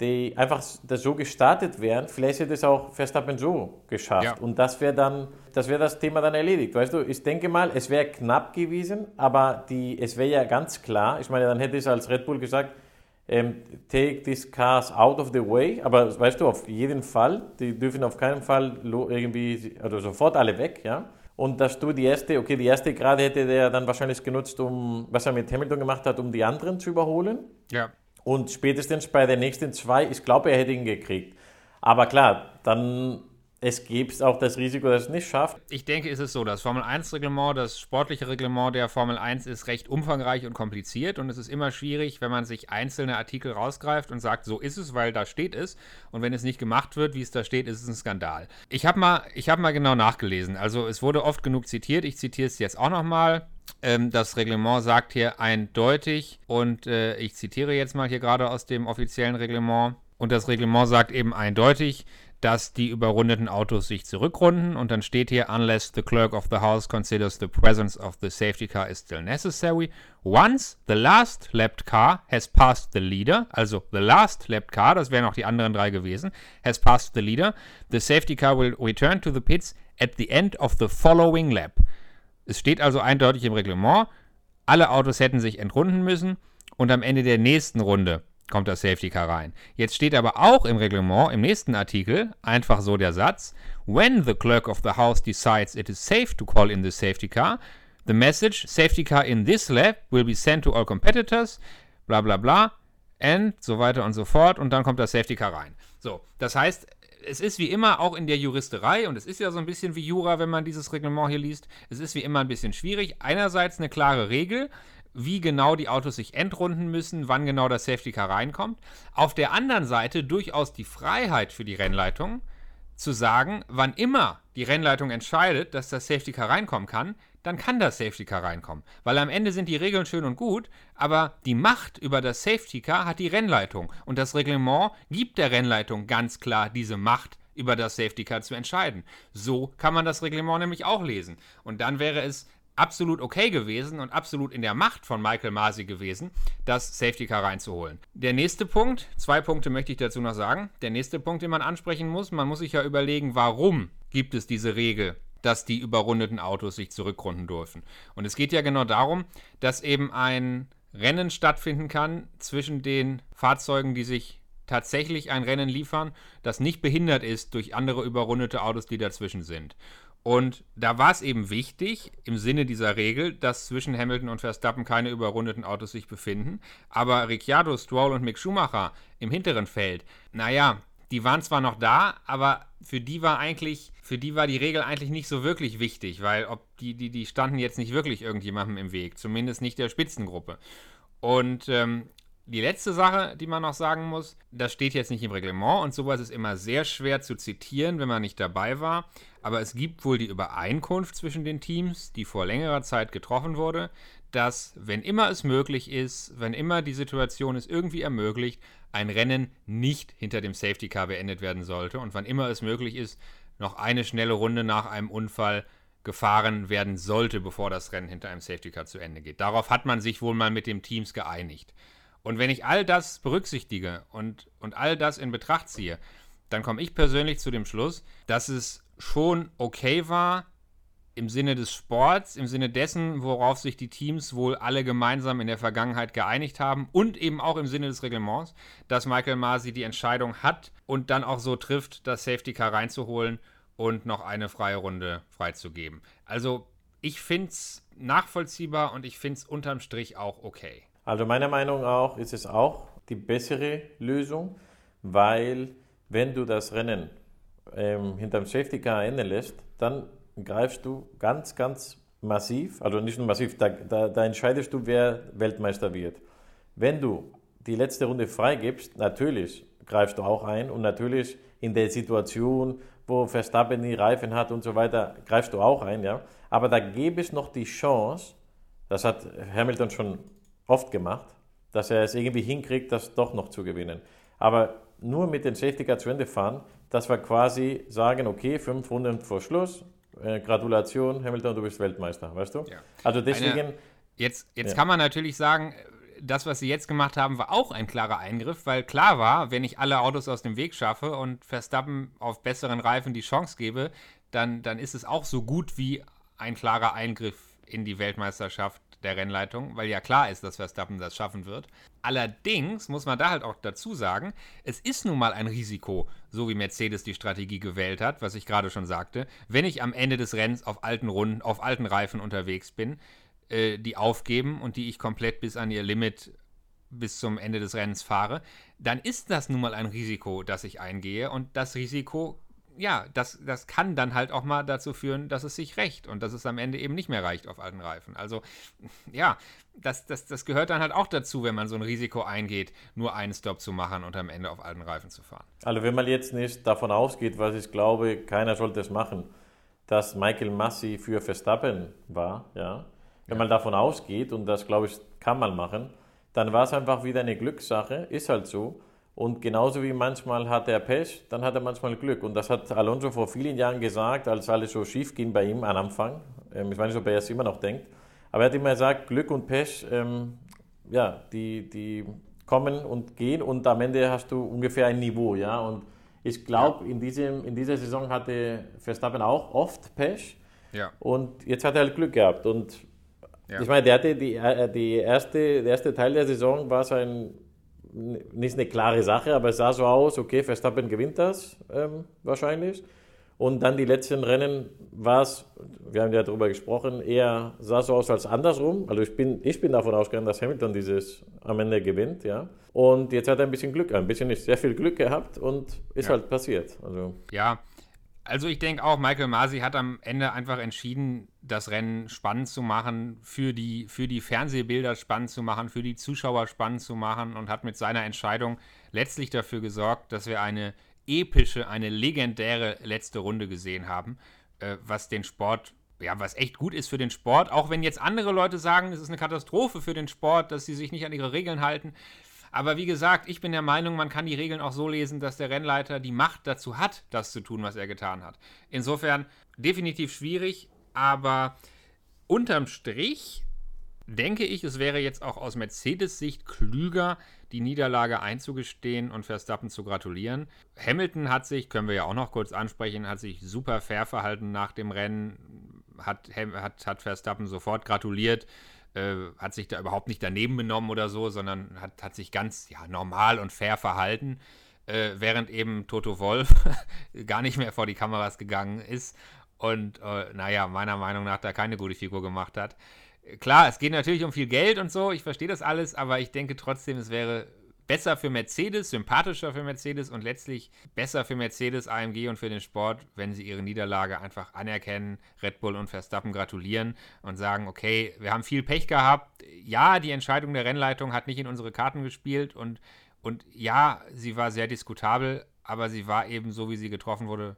die einfach das so gestartet wären, vielleicht hätte es auch Verstappen so geschafft. Ja. Und das wäre dann, das wäre das Thema dann erledigt. Weißt du, ich denke mal, es wäre knapp gewesen, aber die, es wäre ja ganz klar, ich meine, dann hätte es als Red Bull gesagt, ähm, take these cars out of the way, aber weißt du, auf jeden Fall, die dürfen auf keinen Fall irgendwie, also sofort alle weg, ja. Und dass du die erste, okay, die erste gerade hätte der dann wahrscheinlich genutzt, um, was er mit Hamilton gemacht hat, um die anderen zu überholen. Ja. Und spätestens bei den nächsten zwei, ich glaube, er hätte ihn gekriegt. Aber klar, dann es gibt auch das Risiko, dass es nicht schafft. Ich denke, es ist so, das Formel 1-Reglement, das sportliche Reglement der Formel 1 ist recht umfangreich und kompliziert und es ist immer schwierig, wenn man sich einzelne Artikel rausgreift und sagt, so ist es, weil da steht es und wenn es nicht gemacht wird, wie es da steht, ist es ein Skandal. Ich habe mal, hab mal genau nachgelesen, also es wurde oft genug zitiert, ich zitiere es jetzt auch nochmal. Ähm, das Reglement sagt hier eindeutig und äh, ich zitiere jetzt mal hier gerade aus dem offiziellen Reglement und das Reglement sagt eben eindeutig, dass die überrundeten Autos sich zurückrunden und dann steht hier, unless the clerk of the house considers the presence of the safety car is still necessary, once the last lapped car has passed the leader, also the last lapped car, das wären auch die anderen drei gewesen, has passed the leader, the safety car will return to the pits at the end of the following lap. Es steht also eindeutig im Reglement, alle Autos hätten sich entrunden müssen und am Ende der nächsten Runde kommt das Safety Car rein. Jetzt steht aber auch im Reglement, im nächsten Artikel, einfach so der Satz, when the clerk of the house decides it is safe to call in the safety car, the message safety car in this lap will be sent to all competitors, bla bla bla, and so weiter und so fort und dann kommt das Safety Car rein. So, das heißt, es ist wie immer auch in der Juristerei, und es ist ja so ein bisschen wie Jura, wenn man dieses Reglement hier liest, es ist wie immer ein bisschen schwierig. Einerseits eine klare Regel, wie genau die Autos sich entrunden müssen, wann genau das Safety Car reinkommt. Auf der anderen Seite durchaus die Freiheit für die Rennleitung, zu sagen, wann immer die Rennleitung entscheidet, dass das Safety Car reinkommen kann, dann kann das Safety Car reinkommen. Weil am Ende sind die Regeln schön und gut, aber die Macht über das Safety Car hat die Rennleitung. Und das Reglement gibt der Rennleitung ganz klar diese Macht, über das Safety Car zu entscheiden. So kann man das Reglement nämlich auch lesen. Und dann wäre es absolut okay gewesen und absolut in der Macht von Michael Masi gewesen, das Safety Car reinzuholen. Der nächste Punkt, zwei Punkte möchte ich dazu noch sagen. Der nächste Punkt, den man ansprechen muss, man muss sich ja überlegen, warum gibt es diese Regel, dass die überrundeten Autos sich zurückrunden dürfen. Und es geht ja genau darum, dass eben ein Rennen stattfinden kann zwischen den Fahrzeugen, die sich tatsächlich ein Rennen liefern, das nicht behindert ist durch andere überrundete Autos, die dazwischen sind. Und da war es eben wichtig, im Sinne dieser Regel, dass zwischen Hamilton und Verstappen keine überrundeten Autos sich befinden. Aber Ricciardo, Stroll und Mick Schumacher im hinteren Feld, naja, die waren zwar noch da, aber für die war eigentlich, für die war die Regel eigentlich nicht so wirklich wichtig, weil ob die, die, die standen jetzt nicht wirklich irgendjemandem im Weg, zumindest nicht der Spitzengruppe. Und ähm, die letzte Sache, die man noch sagen muss, das steht jetzt nicht im Reglement und sowas ist immer sehr schwer zu zitieren, wenn man nicht dabei war. Aber es gibt wohl die Übereinkunft zwischen den Teams, die vor längerer Zeit getroffen wurde, dass, wenn immer es möglich ist, wenn immer die Situation es irgendwie ermöglicht, ein Rennen nicht hinter dem Safety Car beendet werden sollte und wann immer es möglich ist, noch eine schnelle Runde nach einem Unfall gefahren werden sollte, bevor das Rennen hinter einem Safety Car zu Ende geht. Darauf hat man sich wohl mal mit den Teams geeinigt. Und wenn ich all das berücksichtige und, und all das in Betracht ziehe, dann komme ich persönlich zu dem Schluss, dass es schon okay war, im Sinne des Sports, im Sinne dessen, worauf sich die Teams wohl alle gemeinsam in der Vergangenheit geeinigt haben und eben auch im Sinne des Reglements, dass Michael Masi die Entscheidung hat und dann auch so trifft, das Safety Car reinzuholen und noch eine freie Runde freizugeben. Also ich finde es nachvollziehbar und ich finde es unterm Strich auch okay. Also meiner Meinung nach ist es auch die bessere Lösung, weil wenn du das Rennen ähm, hinterm Safety Car enden lässt, dann greifst du ganz, ganz massiv, also nicht nur massiv, da, da, da entscheidest du, wer Weltmeister wird. Wenn du die letzte Runde freigibst, natürlich greifst du auch ein und natürlich in der Situation, wo Verstappen die Reifen hat und so weiter, greifst du auch ein, ja. Aber da gäbe es noch die Chance, das hat Hamilton schon oft gemacht, dass er es irgendwie hinkriegt, das doch noch zu gewinnen. Aber nur mit den Safety Car zu Ende fahren, dass wir quasi sagen, okay, fünf Runden vor Schluss, äh, Gratulation, Hamilton, du bist Weltmeister, weißt du? Ja. Also deswegen. Eine, jetzt jetzt ja. kann man natürlich sagen, das, was sie jetzt gemacht haben, war auch ein klarer Eingriff, weil klar war, wenn ich alle Autos aus dem Weg schaffe und Verstappen auf besseren Reifen die Chance gebe, dann, dann ist es auch so gut wie ein klarer Eingriff in die Weltmeisterschaft der Rennleitung, weil ja klar ist, dass Verstappen das schaffen wird. Allerdings muss man da halt auch dazu sagen, es ist nun mal ein Risiko, so wie Mercedes die Strategie gewählt hat, was ich gerade schon sagte, wenn ich am Ende des Rennens auf alten Runden, auf alten Reifen unterwegs bin, äh, die aufgeben und die ich komplett bis an ihr Limit bis zum Ende des Rennens fahre, dann ist das nun mal ein Risiko, das ich eingehe und das Risiko ja, das, das kann dann halt auch mal dazu führen, dass es sich rächt und dass es am Ende eben nicht mehr reicht auf alten Reifen. Also ja, das, das, das gehört dann halt auch dazu, wenn man so ein Risiko eingeht, nur einen Stop zu machen und am Ende auf alten Reifen zu fahren. Also wenn man jetzt nicht davon ausgeht, was ich glaube, keiner sollte es machen, dass Michael Massi für Verstappen war, ja, wenn ja. man davon ausgeht, und das glaube ich, kann man machen, dann war es einfach wieder eine Glückssache, ist halt so. Und genauso wie manchmal hat er Pech, dann hat er manchmal Glück. Und das hat Alonso vor vielen Jahren gesagt, als alles so schief ging bei ihm am Anfang. Ähm, ich weiß nicht, ob er es immer noch denkt. Aber er hat immer gesagt, Glück und Pech, ähm, ja, die, die kommen und gehen und am Ende hast du ungefähr ein Niveau. Ja? Und ich glaube, ja. in, in dieser Saison hatte Verstappen auch oft Pech. Ja. Und jetzt hat er halt Glück gehabt. Und ja. ich meine, der hatte die, äh, die erste, der erste Teil der Saison war sein nicht eine klare Sache, aber es sah so aus, okay, Verstappen gewinnt das ähm, wahrscheinlich. Und dann die letzten Rennen war es, wir haben ja darüber gesprochen, eher sah so aus als andersrum. Also ich bin, ich bin davon ausgegangen, dass Hamilton dieses am Ende gewinnt, ja. Und jetzt hat er ein bisschen Glück, ein bisschen nicht sehr viel Glück gehabt und ist ja. halt passiert. Also. Ja, also ich denke auch, Michael Masi hat am Ende einfach entschieden, das Rennen spannend zu machen, für die, für die Fernsehbilder spannend zu machen, für die Zuschauer spannend zu machen und hat mit seiner Entscheidung letztlich dafür gesorgt, dass wir eine epische, eine legendäre letzte Runde gesehen haben, äh, was den Sport ja, was echt gut ist für den Sport, auch wenn jetzt andere Leute sagen, es ist eine Katastrophe für den Sport, dass sie sich nicht an ihre Regeln halten. Aber wie gesagt, ich bin der Meinung, man kann die Regeln auch so lesen, dass der Rennleiter die Macht dazu hat, das zu tun, was er getan hat. Insofern definitiv schwierig, aber unterm Strich denke ich, es wäre jetzt auch aus Mercedes Sicht klüger, die Niederlage einzugestehen und Verstappen zu gratulieren. Hamilton hat sich, können wir ja auch noch kurz ansprechen, hat sich super fair verhalten nach dem Rennen, hat, hat, hat Verstappen sofort gratuliert äh, hat sich da überhaupt nicht daneben benommen oder so, sondern hat, hat sich ganz ja, normal und fair verhalten, äh, während eben Toto Wolf gar nicht mehr vor die Kameras gegangen ist und, äh, naja, meiner Meinung nach da keine gute Figur gemacht hat. Klar, es geht natürlich um viel Geld und so, ich verstehe das alles, aber ich denke trotzdem, es wäre besser für Mercedes, sympathischer für Mercedes und letztlich besser für Mercedes, AMG und für den Sport, wenn sie ihre Niederlage einfach anerkennen, Red Bull und Verstappen gratulieren und sagen, okay, wir haben viel Pech gehabt. Ja, die Entscheidung der Rennleitung hat nicht in unsere Karten gespielt und, und ja, sie war sehr diskutabel, aber sie war eben so, wie sie getroffen wurde,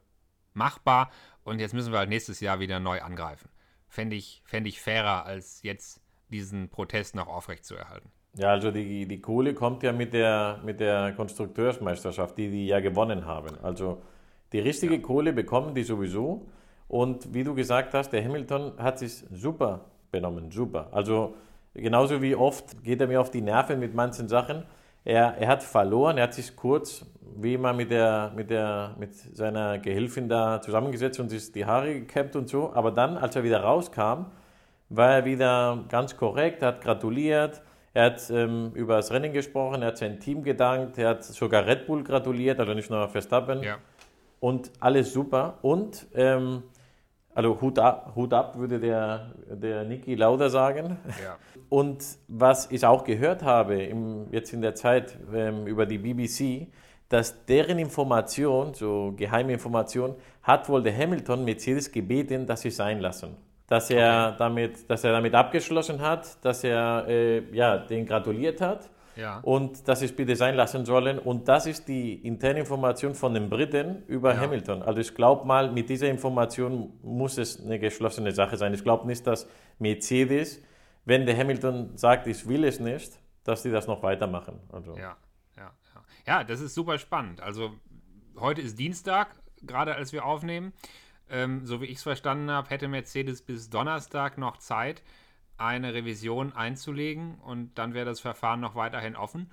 machbar. Und jetzt müssen wir halt nächstes Jahr wieder neu angreifen. Fände ich, fänd ich fairer, als jetzt diesen Protest noch aufrechtzuerhalten. Ja, also die, die Kohle kommt ja mit der, mit der Konstrukteursmeisterschaft, die die ja gewonnen haben. Also die richtige ja. Kohle bekommen die sowieso. Und wie du gesagt hast, der Hamilton hat sich super benommen, super. Also genauso wie oft geht er mir auf die Nerven mit manchen Sachen. Er, er hat verloren, er hat sich kurz, wie immer, mit, der, mit, der, mit seiner Gehilfin da zusammengesetzt und sich die Haare gekämmt und so. Aber dann, als er wieder rauskam, war er wieder ganz korrekt, hat gratuliert, er hat ähm, über das Rennen gesprochen, er hat sein Team gedankt, er hat sogar Red Bull gratuliert, also nicht nur Verstappen. Ja. Und alles super. Und, ähm, also Hut ab, Hut ab, würde der, der Niki Lauda sagen. Ja. Und was ich auch gehört habe, im, jetzt in der Zeit ähm, über die BBC, dass deren Information, so geheime Information, hat wohl der Hamilton Mercedes gebeten, dass sie sein lassen dass er, okay. damit, dass er damit abgeschlossen hat, dass er äh, ja, den gratuliert hat ja. und dass sie es bitte sein lassen sollen. Und das ist die interne Information von den Briten über ja. Hamilton. Also ich glaube mal, mit dieser Information muss es eine geschlossene Sache sein. Ich glaube nicht, dass Mercedes, wenn der Hamilton sagt, ich will es nicht, dass die das noch weitermachen. Also. Ja, ja, ja. ja, das ist super spannend. Also heute ist Dienstag, gerade als wir aufnehmen. Ähm, so wie ich es verstanden habe, hätte Mercedes bis Donnerstag noch Zeit, eine Revision einzulegen und dann wäre das Verfahren noch weiterhin offen.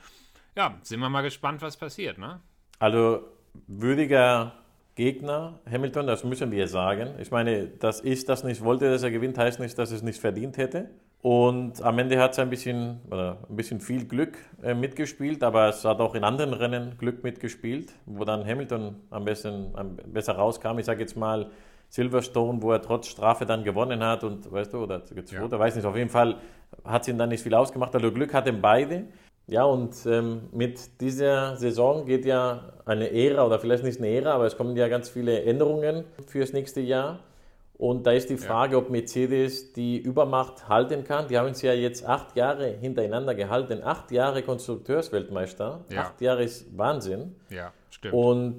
Ja, sind wir mal gespannt, was passiert, ne? Also würdiger Gegner, Hamilton, das müssen wir sagen. Ich meine, dass ich das nicht wollte, dass er gewinnt, heißt nicht, dass es nicht verdient hätte. Und am Ende hat es ein bisschen, ein bisschen viel Glück äh, mitgespielt, aber es hat auch in anderen Rennen Glück mitgespielt, wo dann Hamilton am besten am besser rauskam. Ich sage jetzt mal Silverstone, wo er trotz Strafe dann gewonnen hat und weißt du, oder zweiter, ja. weiß nicht, auf jeden Fall hat es ihm dann nicht viel ausgemacht. Also Glück hatten beide. Ja, und ähm, mit dieser Saison geht ja eine Ära, oder vielleicht nicht eine Ära, aber es kommen ja ganz viele Änderungen fürs nächste Jahr. Und da ist die Frage, ja. ob Mercedes die Übermacht halten kann. Die haben es ja jetzt acht Jahre hintereinander gehalten. Acht Jahre Konstrukteursweltmeister. Ja. Acht Jahre ist Wahnsinn. Ja, stimmt. Und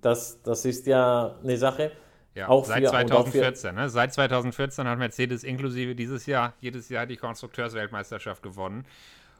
das, das ist ja eine Sache. Ja, auch seit für, 2014. Ne? Seit 2014 hat Mercedes inklusive dieses Jahr jedes Jahr die Konstrukteursweltmeisterschaft gewonnen.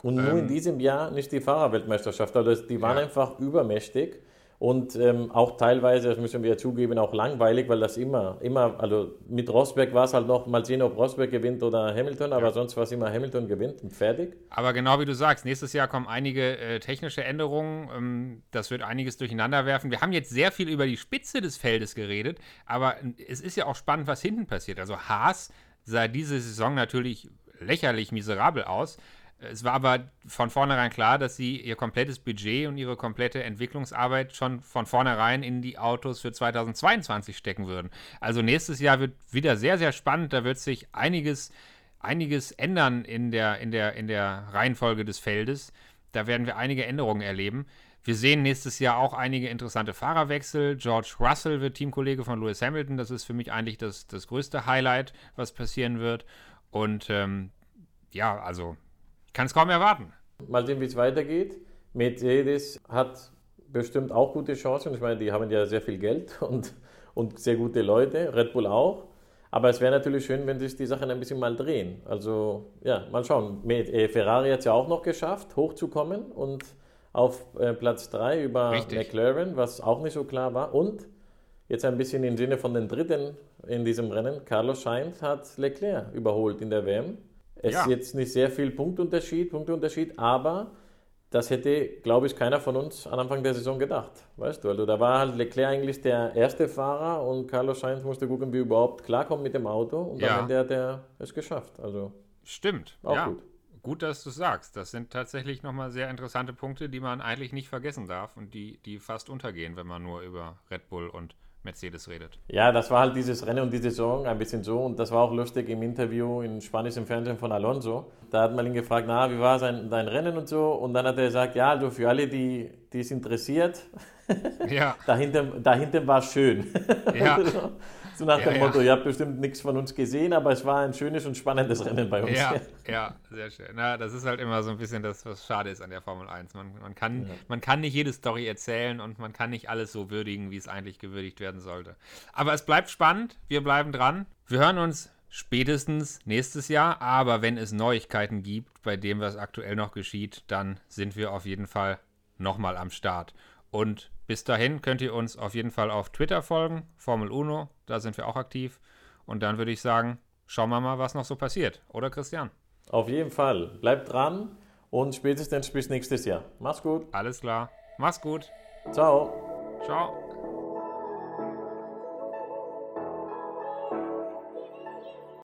Und nur ähm, in diesem Jahr nicht die Fahrerweltmeisterschaft. Also die waren ja. einfach übermächtig und ähm, auch teilweise, das müssen wir zugeben, auch langweilig, weil das immer, immer, also mit Rosberg war es halt noch, mal sehen, ob Rosberg gewinnt oder Hamilton, aber ja. sonst war es immer Hamilton gewinnt und fertig. Aber genau wie du sagst, nächstes Jahr kommen einige äh, technische Änderungen, ähm, das wird einiges durcheinander werfen. Wir haben jetzt sehr viel über die Spitze des Feldes geredet, aber es ist ja auch spannend, was hinten passiert. Also Haas sah diese Saison natürlich lächerlich miserabel aus. Es war aber von vornherein klar, dass sie ihr komplettes Budget und ihre komplette Entwicklungsarbeit schon von vornherein in die Autos für 2022 stecken würden. Also nächstes Jahr wird wieder sehr, sehr spannend. Da wird sich einiges, einiges ändern in der, in, der, in der Reihenfolge des Feldes. Da werden wir einige Änderungen erleben. Wir sehen nächstes Jahr auch einige interessante Fahrerwechsel. George Russell wird Teamkollege von Lewis Hamilton. Das ist für mich eigentlich das, das größte Highlight, was passieren wird. Und ähm, ja, also kann es kaum erwarten. Mal sehen, wie es weitergeht. Mercedes hat bestimmt auch gute Chancen. Ich meine, die haben ja sehr viel Geld und, und sehr gute Leute, Red Bull auch. Aber es wäre natürlich schön, wenn sich die Sachen ein bisschen mal drehen. Also, ja, mal schauen. Äh, Ferrari hat es ja auch noch geschafft, hochzukommen und auf äh, Platz 3 über Richtig. McLaren, was auch nicht so klar war. Und jetzt ein bisschen im Sinne von den Dritten in diesem Rennen, Carlos Sainz hat Leclerc überholt in der WM. Es ja. ist jetzt nicht sehr viel Punktunterschied, Punktunterschied, aber das hätte, glaube ich, keiner von uns am Anfang der Saison gedacht. Weißt du, also da war halt Leclerc eigentlich der erste Fahrer und Carlos Sainz musste gucken, wie er überhaupt klarkommt mit dem Auto und ja. am Ende hat er es geschafft. Also Stimmt, auch ja. gut. Gut, dass du sagst. Das sind tatsächlich nochmal sehr interessante Punkte, die man eigentlich nicht vergessen darf und die, die fast untergehen, wenn man nur über Red Bull und Mercedes redet. Ja, das war halt dieses Rennen und die Saison ein bisschen so. Und das war auch lustig im Interview in spanischen Fernsehen von Alonso. Da hat man ihn gefragt, na, wie war sein, dein Rennen und so. Und dann hat er gesagt, ja, also für alle, die, die es interessiert, Ja, dahinter, dahinter war es schön. Ja. so, nach Ja, dem ja. Motto, ihr habt bestimmt nichts von uns gesehen, aber es war ein schönes und spannendes Rennen bei uns. ja, ja, sehr schön. Na, das ist halt immer so ein bisschen das, was schade ist an der Formel 1. Man, man, kann, man kann nicht jede Story erzählen und man kann nicht alles so würdigen, wie es eigentlich gewürdigt werden sollte. Aber es bleibt spannend, wir bleiben dran. Wir hören uns spätestens nächstes Jahr, aber wenn es Neuigkeiten gibt bei dem, was aktuell noch geschieht, dann sind wir auf jeden Fall nochmal am Start. Und bis dahin könnt ihr uns auf jeden Fall auf Twitter folgen, Formel Uno, da sind wir auch aktiv. Und dann würde ich sagen, schauen wir mal, was noch so passiert. Oder Christian? Auf jeden Fall. Bleibt dran und spätestens bis nächstes Jahr. Mach's gut. Alles klar. Mach's gut. Ciao. Ciao.